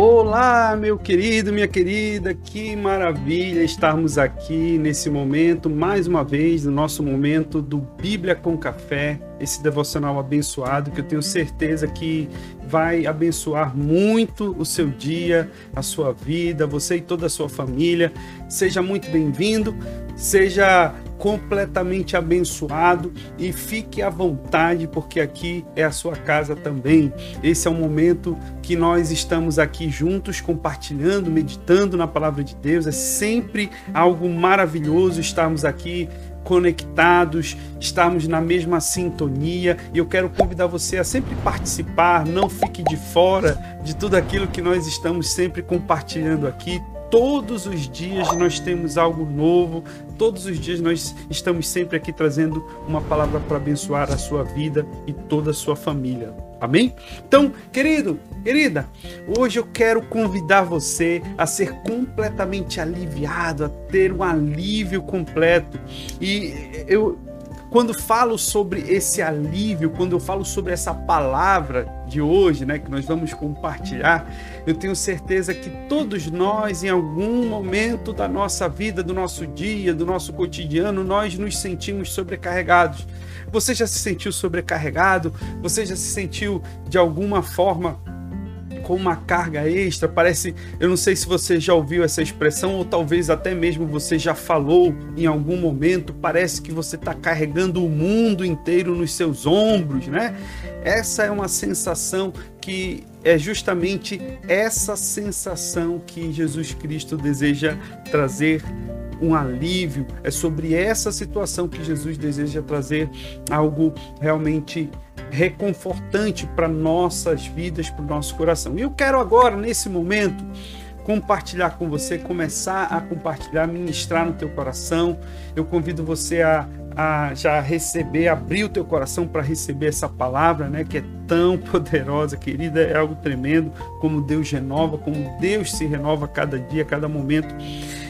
Olá, meu querido, minha querida, que maravilha estarmos aqui nesse momento, mais uma vez, no nosso momento do Bíblia com Café, esse devocional abençoado que eu tenho certeza que vai abençoar muito o seu dia, a sua vida, você e toda a sua família. Seja muito bem-vindo, seja completamente abençoado e fique à vontade, porque aqui é a sua casa também. Esse é o momento que nós estamos aqui juntos, compartilhando, meditando na palavra de Deus. É sempre algo maravilhoso estarmos aqui conectados, estarmos na mesma sintonia. E eu quero convidar você a sempre participar, não fique de fora de tudo aquilo que nós estamos sempre compartilhando aqui. Todos os dias nós temos algo novo, todos os dias nós estamos sempre aqui trazendo uma palavra para abençoar a sua vida e toda a sua família. Amém? Então, querido, querida, hoje eu quero convidar você a ser completamente aliviado, a ter um alívio completo. E eu quando falo sobre esse alívio, quando eu falo sobre essa palavra de hoje, né, que nós vamos compartilhar, eu tenho certeza que todos nós, em algum momento da nossa vida, do nosso dia, do nosso cotidiano, nós nos sentimos sobrecarregados. Você já se sentiu sobrecarregado? Você já se sentiu de alguma forma com uma carga extra. Parece, eu não sei se você já ouviu essa expressão ou talvez até mesmo você já falou em algum momento. Parece que você está carregando o mundo inteiro nos seus ombros, né? Essa é uma sensação que é justamente essa sensação que Jesus Cristo deseja trazer um alívio. É sobre essa situação que Jesus deseja trazer algo realmente reconfortante para nossas vidas, para o nosso coração. E eu quero agora, nesse momento, compartilhar com você, começar a compartilhar, ministrar no teu coração. Eu convido você a, a já receber, abrir o teu coração para receber essa palavra, né, que é tão poderosa, querida, é algo tremendo, como Deus renova, como Deus se renova cada dia, cada momento.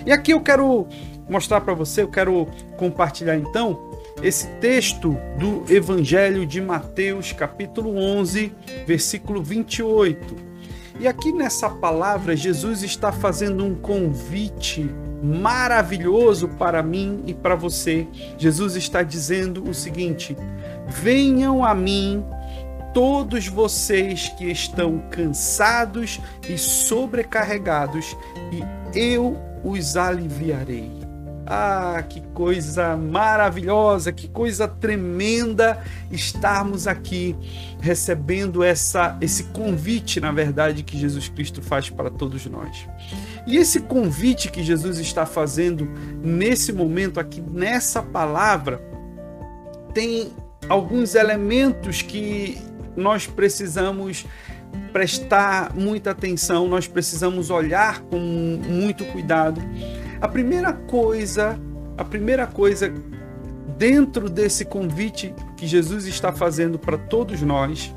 E aqui eu quero mostrar para você, eu quero compartilhar então esse texto do Evangelho de Mateus, capítulo 11, versículo 28. E aqui nessa palavra, Jesus está fazendo um convite maravilhoso para mim e para você. Jesus está dizendo o seguinte: Venham a mim todos vocês que estão cansados e sobrecarregados, e eu os aliviarei. Ah, que coisa maravilhosa, que coisa tremenda estarmos aqui recebendo essa esse convite, na verdade, que Jesus Cristo faz para todos nós. E esse convite que Jesus está fazendo nesse momento aqui nessa palavra tem alguns elementos que nós precisamos prestar muita atenção, nós precisamos olhar com muito cuidado a primeira coisa, a primeira coisa dentro desse convite que Jesus está fazendo para todos nós,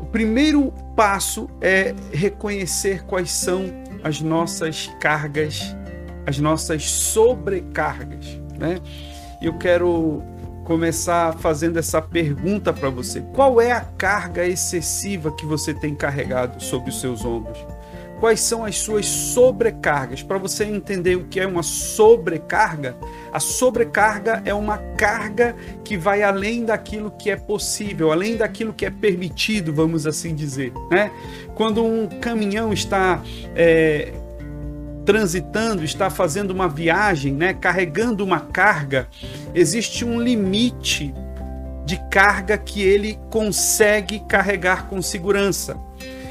o primeiro passo é reconhecer quais são as nossas cargas, as nossas sobrecargas, né? Eu quero começar fazendo essa pergunta para você: qual é a carga excessiva que você tem carregado sobre os seus ombros? Quais são as suas sobrecargas. Para você entender o que é uma sobrecarga, a sobrecarga é uma carga que vai além daquilo que é possível, além daquilo que é permitido, vamos assim dizer. Né? Quando um caminhão está é, transitando, está fazendo uma viagem, né, carregando uma carga, existe um limite de carga que ele consegue carregar com segurança.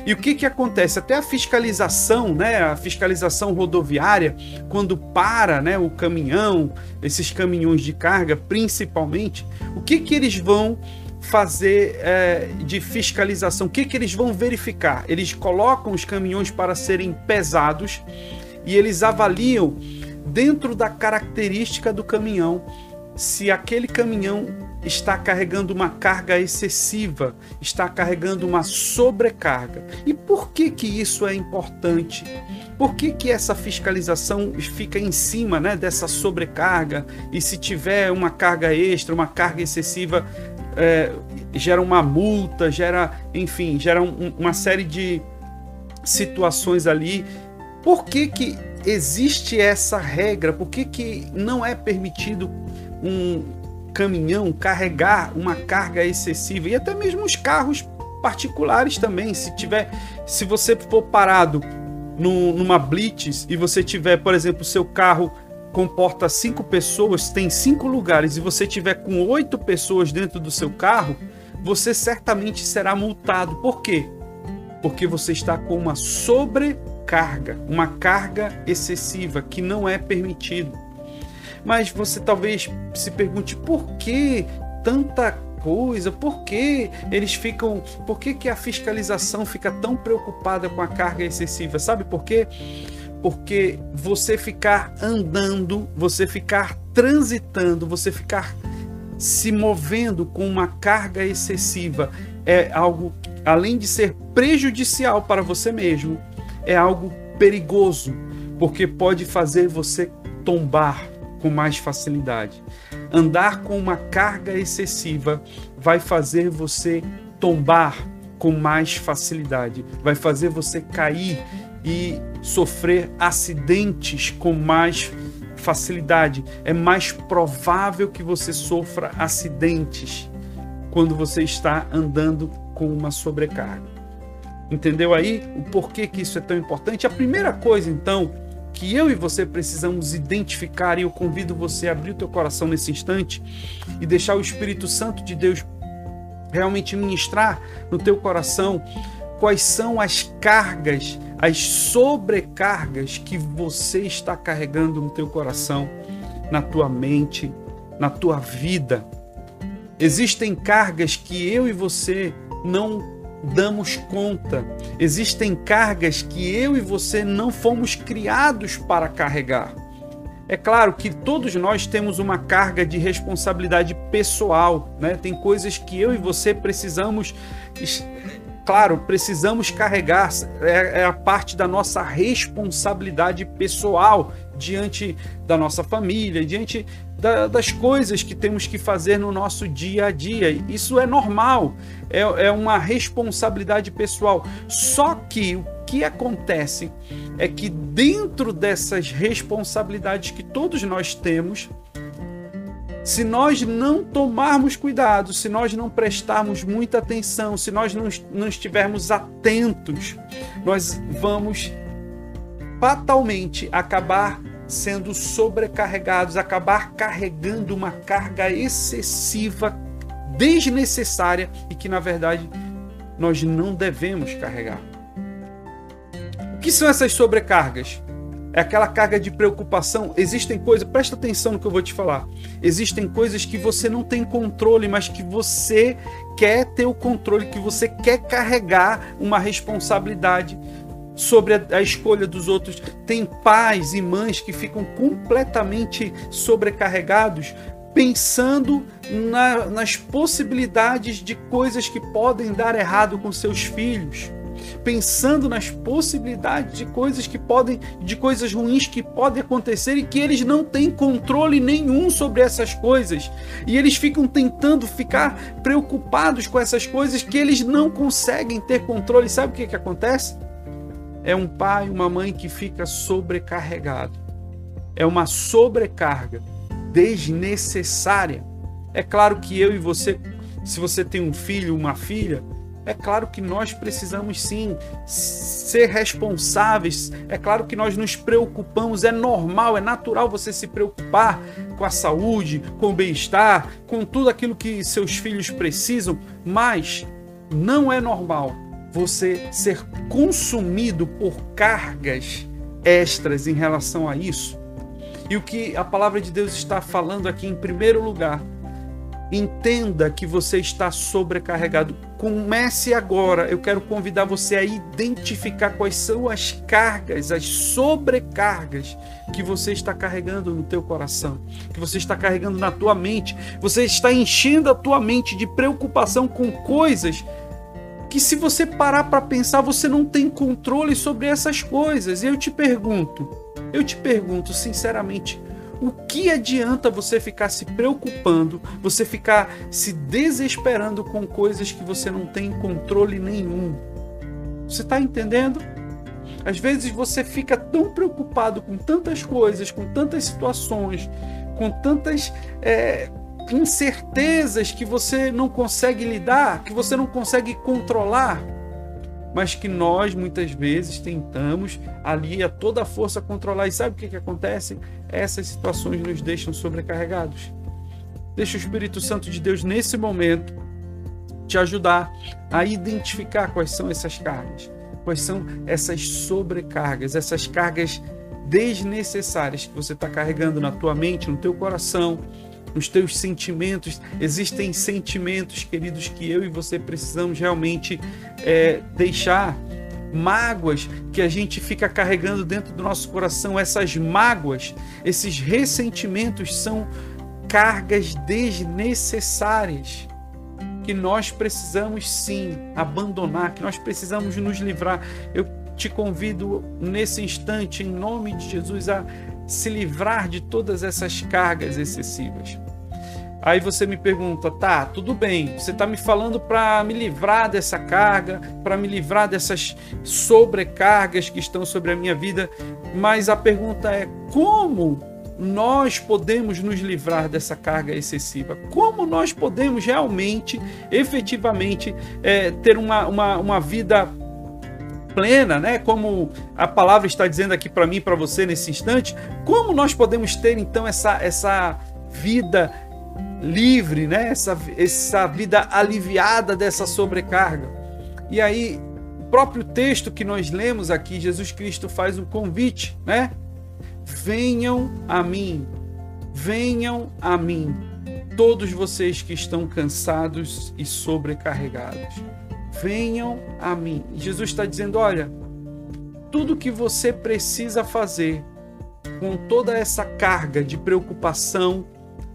E o que, que acontece? Até a fiscalização, né, a fiscalização rodoviária, quando para né, o caminhão, esses caminhões de carga principalmente, o que, que eles vão fazer é, de fiscalização? O que, que eles vão verificar? Eles colocam os caminhões para serem pesados e eles avaliam dentro da característica do caminhão se aquele caminhão está carregando uma carga excessiva, está carregando uma sobrecarga. E por que que isso é importante? Por que, que essa fiscalização fica em cima né, dessa sobrecarga? E se tiver uma carga extra, uma carga excessiva, é, gera uma multa, gera, enfim, gera um, uma série de, situações ali. Por que, que existe essa regra? Por que, que não é permitido um caminhão carregar uma carga excessiva? E até mesmo os carros particulares também. Se tiver, se você for parado no, numa blitz e você tiver, por exemplo, seu carro comporta cinco pessoas, tem cinco lugares e você tiver com oito pessoas dentro do seu carro, você certamente será multado. Por quê? Porque você está com uma sobrecarga, uma carga excessiva que não é permitido. Mas você talvez se pergunte por que tanta coisa, por que eles ficam, por que, que a fiscalização fica tão preocupada com a carga excessiva? Sabe por quê? Porque você ficar andando, você ficar transitando, você ficar se movendo com uma carga excessiva é algo, além de ser prejudicial para você mesmo, é algo perigoso, porque pode fazer você tombar com mais facilidade. Andar com uma carga excessiva vai fazer você tombar com mais facilidade, vai fazer você cair e sofrer acidentes com mais facilidade. É mais provável que você sofra acidentes quando você está andando com uma sobrecarga. Entendeu aí o porquê que isso é tão importante? A primeira coisa, então, que eu e você precisamos identificar, e eu convido você a abrir o teu coração nesse instante e deixar o Espírito Santo de Deus realmente ministrar no teu coração quais são as cargas as sobrecargas que você está carregando no teu coração, na tua mente, na tua vida. Existem cargas que eu e você não damos conta. Existem cargas que eu e você não fomos criados para carregar. É claro que todos nós temos uma carga de responsabilidade pessoal, né? Tem coisas que eu e você precisamos claro, precisamos carregar, é, é, a parte da nossa responsabilidade pessoal diante da nossa família, diante da, das coisas que temos que fazer no nosso dia a dia. Isso é normal, é, é uma responsabilidade pessoal. Só que o que acontece é que dentro dessas responsabilidades que todos nós temos, se nós não tomarmos cuidado, se nós não prestarmos muita atenção, se nós não, não estivermos atentos, nós vamos fatalmente acabar sendo sobrecarregados, acabar carregando uma carga excessiva, desnecessária e que na verdade nós não devemos carregar. O que são essas sobrecargas? é aquela carga de preocupação. Existem coisas, presta atenção no que eu vou te falar. Existem coisas que você não tem controle, mas que você quer ter o controle, que você quer carregar uma responsabilidade sobre a, a escolha dos outros. Tem pais e mães que ficam completamente sobrecarregados pensando na, nas possibilidades de coisas que podem dar errado com seus filhos pensando nas possibilidades de coisas que podem, de coisas ruins que podem acontecer e que eles não têm controle nenhum sobre essas coisas. E eles ficam tentando ficar preocupados com essas coisas que eles não conseguem ter controle. Sabe o que, que acontece? É um pai, uma mãe que fica sobrecarregado. É uma sobrecarga desnecessária. É claro que eu e você, se você tem um filho, uma filha, é claro que nós precisamos sim ser responsáveis. É claro que nós nos preocupamos. É normal, é natural você se preocupar com a saúde, com o bem-estar, com tudo aquilo que seus filhos precisam. Mas não é normal você ser consumido por cargas extras em relação a isso. E o que a palavra de Deus está falando aqui em primeiro lugar Entenda que você está sobrecarregado. Comece agora. Eu quero convidar você a identificar quais são as cargas, as sobrecargas que você está carregando no teu coração, que você está carregando na tua mente. Você está enchendo a tua mente de preocupação com coisas que se você parar para pensar, você não tem controle sobre essas coisas. E eu te pergunto, eu te pergunto sinceramente, o que adianta você ficar se preocupando, você ficar se desesperando com coisas que você não tem controle nenhum? Você está entendendo? Às vezes você fica tão preocupado com tantas coisas, com tantas situações, com tantas é, incertezas que você não consegue lidar, que você não consegue controlar, mas que nós muitas vezes tentamos ali a toda a força controlar. E sabe o que, que acontece? Essas situações nos deixam sobrecarregados. Deixa o Espírito Santo de Deus nesse momento te ajudar a identificar quais são essas cargas, quais são essas sobrecargas, essas cargas desnecessárias que você está carregando na tua mente, no teu coração, nos teus sentimentos. Existem sentimentos, queridos, que eu e você precisamos realmente é, deixar mágoas que a gente fica carregando dentro do nosso coração. Essas mágoas, esses ressentimentos são cargas desnecessárias que nós precisamos sim abandonar, que nós precisamos nos livrar. Eu te convido nesse instante, em nome de Jesus, a se livrar de todas essas cargas excessivas. Aí você me pergunta, tá, tudo bem, você está me falando para me livrar dessa carga, para me livrar dessas sobrecargas que estão sobre a minha vida, mas a pergunta é como nós podemos nos livrar dessa carga excessiva? Como nós podemos realmente, efetivamente, é, ter uma, uma, uma vida plena, né? Como a palavra está dizendo aqui para mim e para você nesse instante, como nós podemos ter então essa essa vida livre, né? Essa essa vida aliviada dessa sobrecarga. E aí, o próprio texto que nós lemos aqui, Jesus Cristo faz um convite, né? Venham a mim. Venham a mim, todos vocês que estão cansados e sobrecarregados venham a mim. Jesus está dizendo: olha, tudo que você precisa fazer com toda essa carga de preocupação,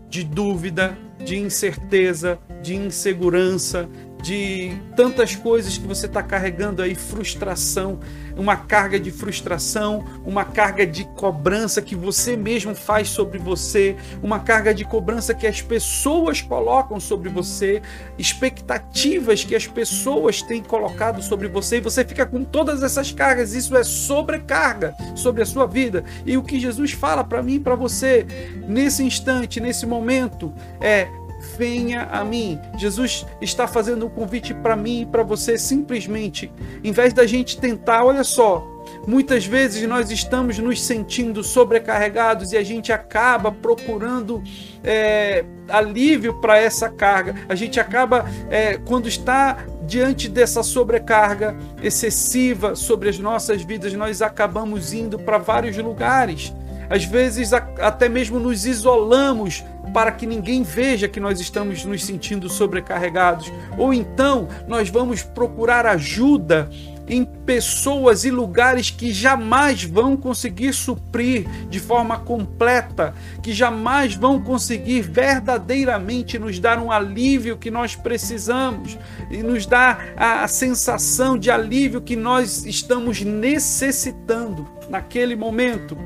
de dúvida, de incerteza, de insegurança, de tantas coisas que você está carregando aí, frustração, uma carga de frustração, uma carga de cobrança que você mesmo faz sobre você, uma carga de cobrança que as pessoas colocam sobre você, expectativas que as pessoas têm colocado sobre você, e você fica com todas essas cargas, isso é sobrecarga sobre a sua vida. E o que Jesus fala para mim e para você nesse instante, nesse momento, é venha a mim. Jesus está fazendo um convite para mim e para você simplesmente, em vez da gente tentar, olha só, muitas vezes nós estamos nos sentindo sobrecarregados e a gente acaba procurando é, alívio para essa carga. A gente acaba, é, quando está diante dessa sobrecarga excessiva sobre as nossas vidas, nós acabamos indo para vários lugares. Às vezes, até mesmo nos isolamos para que ninguém veja que nós estamos nos sentindo sobrecarregados. Ou então nós vamos procurar ajuda em pessoas e lugares que jamais vão conseguir suprir de forma completa, que jamais vão conseguir verdadeiramente nos dar um alívio que nós precisamos e nos dar a sensação de alívio que nós estamos necessitando naquele momento.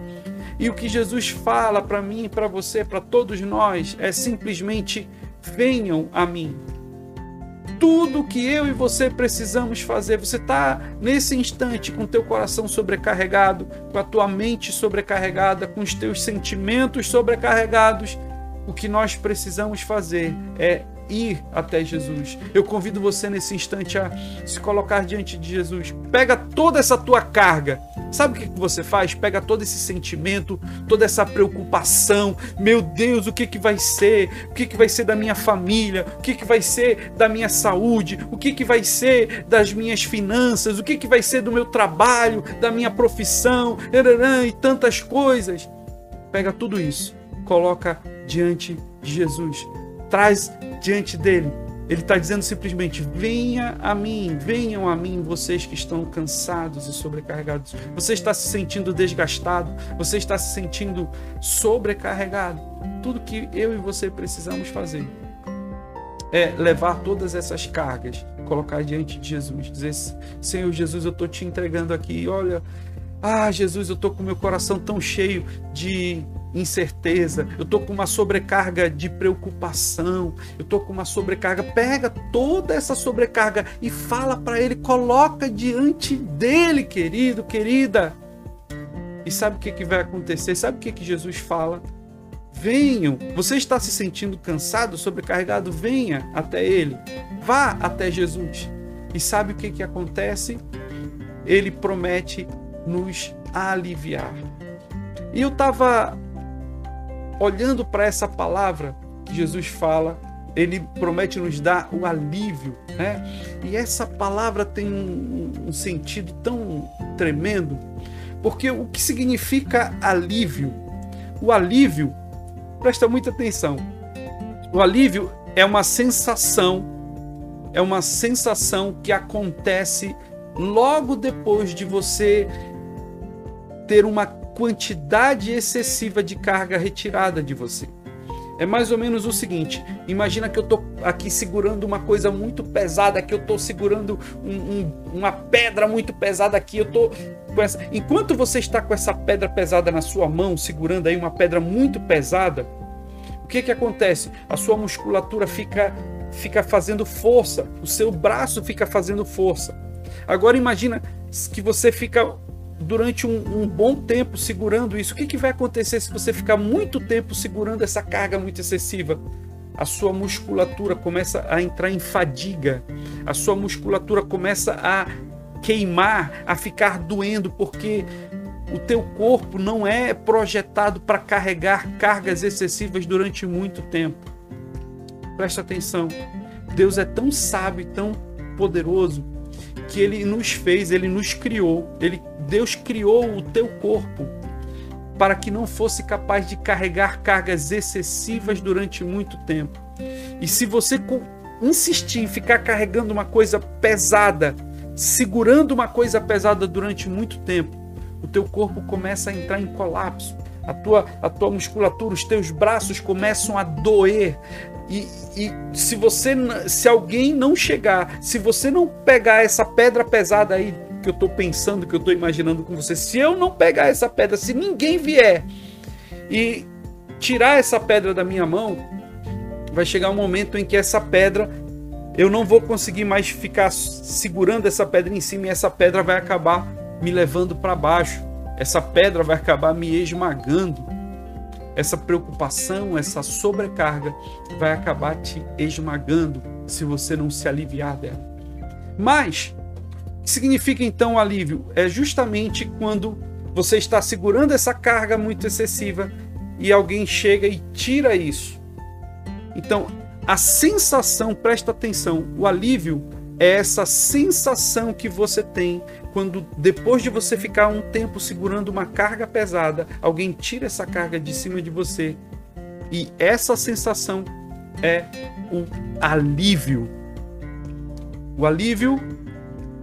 E o que Jesus fala para mim, para você, para todos nós é simplesmente venham a mim. Tudo que eu e você precisamos fazer, você está nesse instante com teu coração sobrecarregado, com a tua mente sobrecarregada, com os teus sentimentos sobrecarregados. O que nós precisamos fazer é ir até Jesus. Eu convido você nesse instante a se colocar diante de Jesus. Pega toda essa tua carga. Sabe o que você faz? Pega todo esse sentimento, toda essa preocupação. Meu Deus, o que, que vai ser? O que, que vai ser da minha família? O que, que vai ser da minha saúde? O que, que vai ser das minhas finanças? O que, que vai ser do meu trabalho, da minha profissão? E tantas coisas. Pega tudo isso, coloca diante de Jesus traz diante dele. Ele está dizendo simplesmente: venha a mim, venham a mim, vocês que estão cansados e sobrecarregados. Você está se sentindo desgastado, você está se sentindo sobrecarregado. Tudo que eu e você precisamos fazer é levar todas essas cargas, colocar diante de Jesus, dizer: Senhor Jesus, eu estou te entregando aqui. Olha, ah, Jesus, eu estou com meu coração tão cheio de incerteza, eu estou com uma sobrecarga de preocupação, eu estou com uma sobrecarga. Pega toda essa sobrecarga e fala para ele, coloca diante dele, querido, querida. E sabe o que, que vai acontecer? Sabe o que, que Jesus fala? Venham. Você está se sentindo cansado, sobrecarregado? Venha até Ele. Vá até Jesus. E sabe o que, que acontece? Ele promete nos aliviar. E eu estava olhando para essa palavra que Jesus fala, ele promete nos dar o alívio, né? E essa palavra tem um, um sentido tão tremendo, porque o que significa alívio? O alívio, presta muita atenção. O alívio é uma sensação, é uma sensação que acontece logo depois de você ter uma quantidade excessiva de carga retirada de você. É mais ou menos o seguinte: imagina que eu estou aqui segurando uma coisa muito pesada, que eu estou segurando um, um, uma pedra muito pesada aqui. Eu tô com essa. Enquanto você está com essa pedra pesada na sua mão, segurando aí uma pedra muito pesada, o que que acontece? A sua musculatura fica fica fazendo força, o seu braço fica fazendo força. Agora imagina que você fica durante um, um, bom tempo segurando isso. O que, que vai acontecer se você ficar muito tempo segurando essa carga muito excessiva? A sua musculatura começa a entrar em fadiga, a sua musculatura começa a queimar, a ficar doendo, porque o teu corpo não é projetado para carregar cargas excessivas durante muito tempo. Presta atenção. Deus é tão sábio tão poderoso que ele nos fez, ele nos criou, ele Deus criou o teu corpo para que não fosse capaz de carregar cargas excessivas durante muito tempo. E se você insistir em ficar carregando uma coisa pesada, segurando uma coisa pesada durante muito tempo, o teu corpo começa a entrar em colapso. A tua, a tua musculatura, os teus braços começam a doer. E, e se você, se alguém não chegar, se você não pegar essa pedra pesada aí que eu estou pensando, que eu estou imaginando com você, se eu não pegar essa pedra, se ninguém vier e tirar essa pedra da minha mão, vai chegar um momento em que essa pedra eu não vou conseguir mais ficar segurando essa pedra em cima e essa pedra vai acabar me levando para baixo. Essa pedra vai acabar me esmagando. Essa preocupação, essa sobrecarga vai acabar te esmagando se você não se aliviar dela. Mas significa então alívio? É justamente quando você está segurando essa carga muito excessiva e alguém chega e tira isso. Então, a sensação, presta atenção, o alívio é essa sensação que você tem quando depois de você ficar um tempo segurando uma carga pesada, alguém tira essa carga de cima de você. E essa sensação é o alívio. O alívio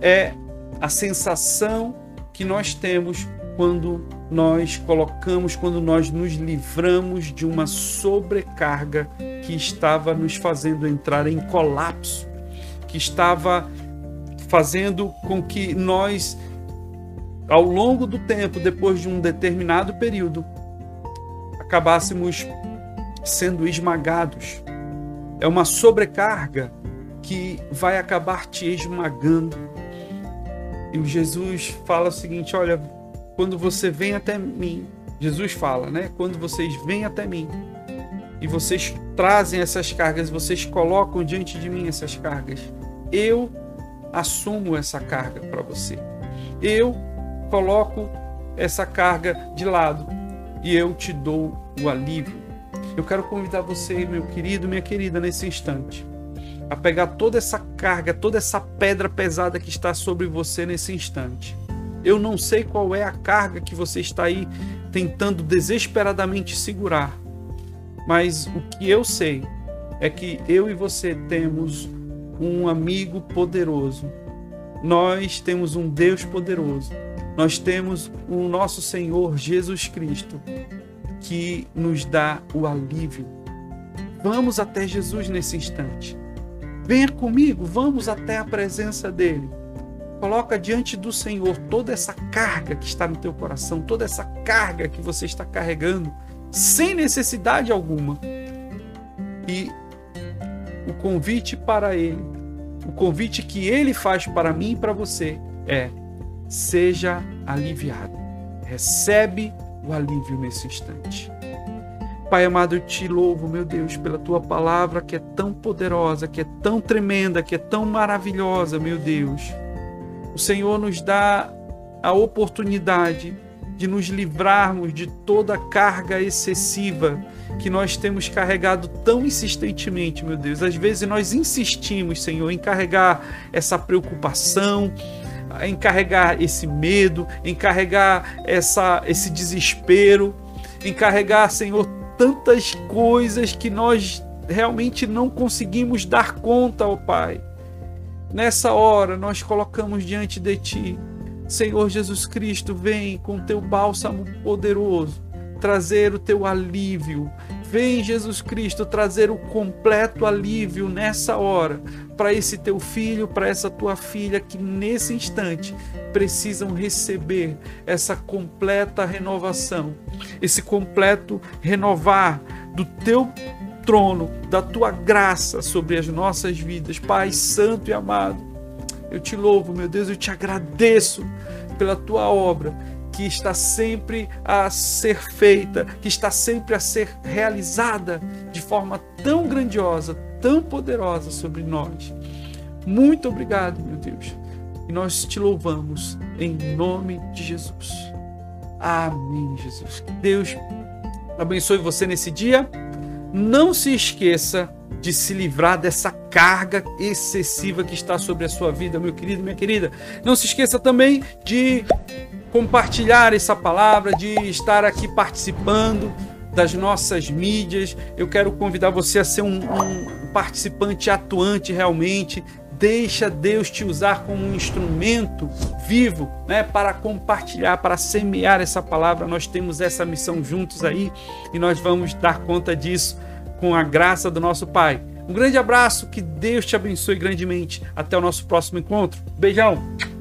é a sensação que nós temos quando nós colocamos, quando nós nos livramos de uma sobrecarga que estava nos fazendo entrar em colapso, que estava fazendo com que nós, ao longo do tempo, depois de um determinado período, acabássemos sendo esmagados. É uma sobrecarga que vai acabar te esmagando e Jesus fala o seguinte: olha, quando você vem até mim, Jesus fala, né? Quando vocês vêm até mim e vocês trazem essas cargas, vocês colocam diante de mim essas cargas, eu assumo essa carga para você. Eu coloco essa carga de lado e eu te dou o alívio. Eu quero convidar você, meu querido, minha querida, nesse instante a pegar toda essa carga, toda essa pedra pesada que está sobre você nesse instante. Eu não sei qual é a carga que você está aí tentando desesperadamente segurar, mas o que eu sei é que eu e você temos um amigo poderoso. Nós temos um Deus poderoso. Nós temos o nosso Senhor Jesus Cristo que nos dá o alívio. Vamos até Jesus nesse instante. Venha comigo, vamos até a presença dele. Coloca diante do Senhor toda essa carga que está no teu coração, toda essa carga que você está carregando sem necessidade alguma. E o convite para ele, o convite que ele faz para mim e para você é: seja aliviado. Recebe o alívio nesse instante. Pai amado, eu te louvo, meu Deus, pela tua palavra que é tão poderosa, que é tão tremenda, que é tão maravilhosa, meu Deus. O Senhor nos dá a oportunidade de nos livrarmos de toda a carga excessiva que nós temos carregado tão insistentemente, meu Deus. Às vezes nós insistimos, Senhor, em carregar essa preocupação, em carregar esse medo, em carregar essa, esse desespero, em carregar, Senhor, tantas coisas que nós realmente não conseguimos dar conta, ó Pai. Nessa hora nós colocamos diante de Ti, Senhor Jesus Cristo, vem com teu bálsamo poderoso trazer o teu alívio. Vem, Jesus Cristo, trazer o completo alívio nessa hora para esse teu filho, para essa tua filha que nesse instante precisam receber essa completa renovação, esse completo renovar do teu trono, da tua graça sobre as nossas vidas. Pai Santo e amado, eu te louvo, meu Deus, eu te agradeço pela tua obra que está sempre a ser feita, que está sempre a ser realizada de forma tão grandiosa, tão poderosa sobre nós. Muito obrigado, meu Deus. E nós te louvamos em nome de Jesus. Amém, Jesus. Deus abençoe você nesse dia. Não se esqueça de se livrar dessa carga excessiva que está sobre a sua vida, meu querido, minha querida. Não se esqueça também de compartilhar essa palavra, de estar aqui participando das nossas mídias. Eu quero convidar você a ser um, um participante atuante realmente. Deixa Deus te usar como um instrumento vivo, né, para compartilhar, para semear essa palavra. Nós temos essa missão juntos aí e nós vamos dar conta disso com a graça do nosso Pai. Um grande abraço, que Deus te abençoe grandemente. Até o nosso próximo encontro. Beijão!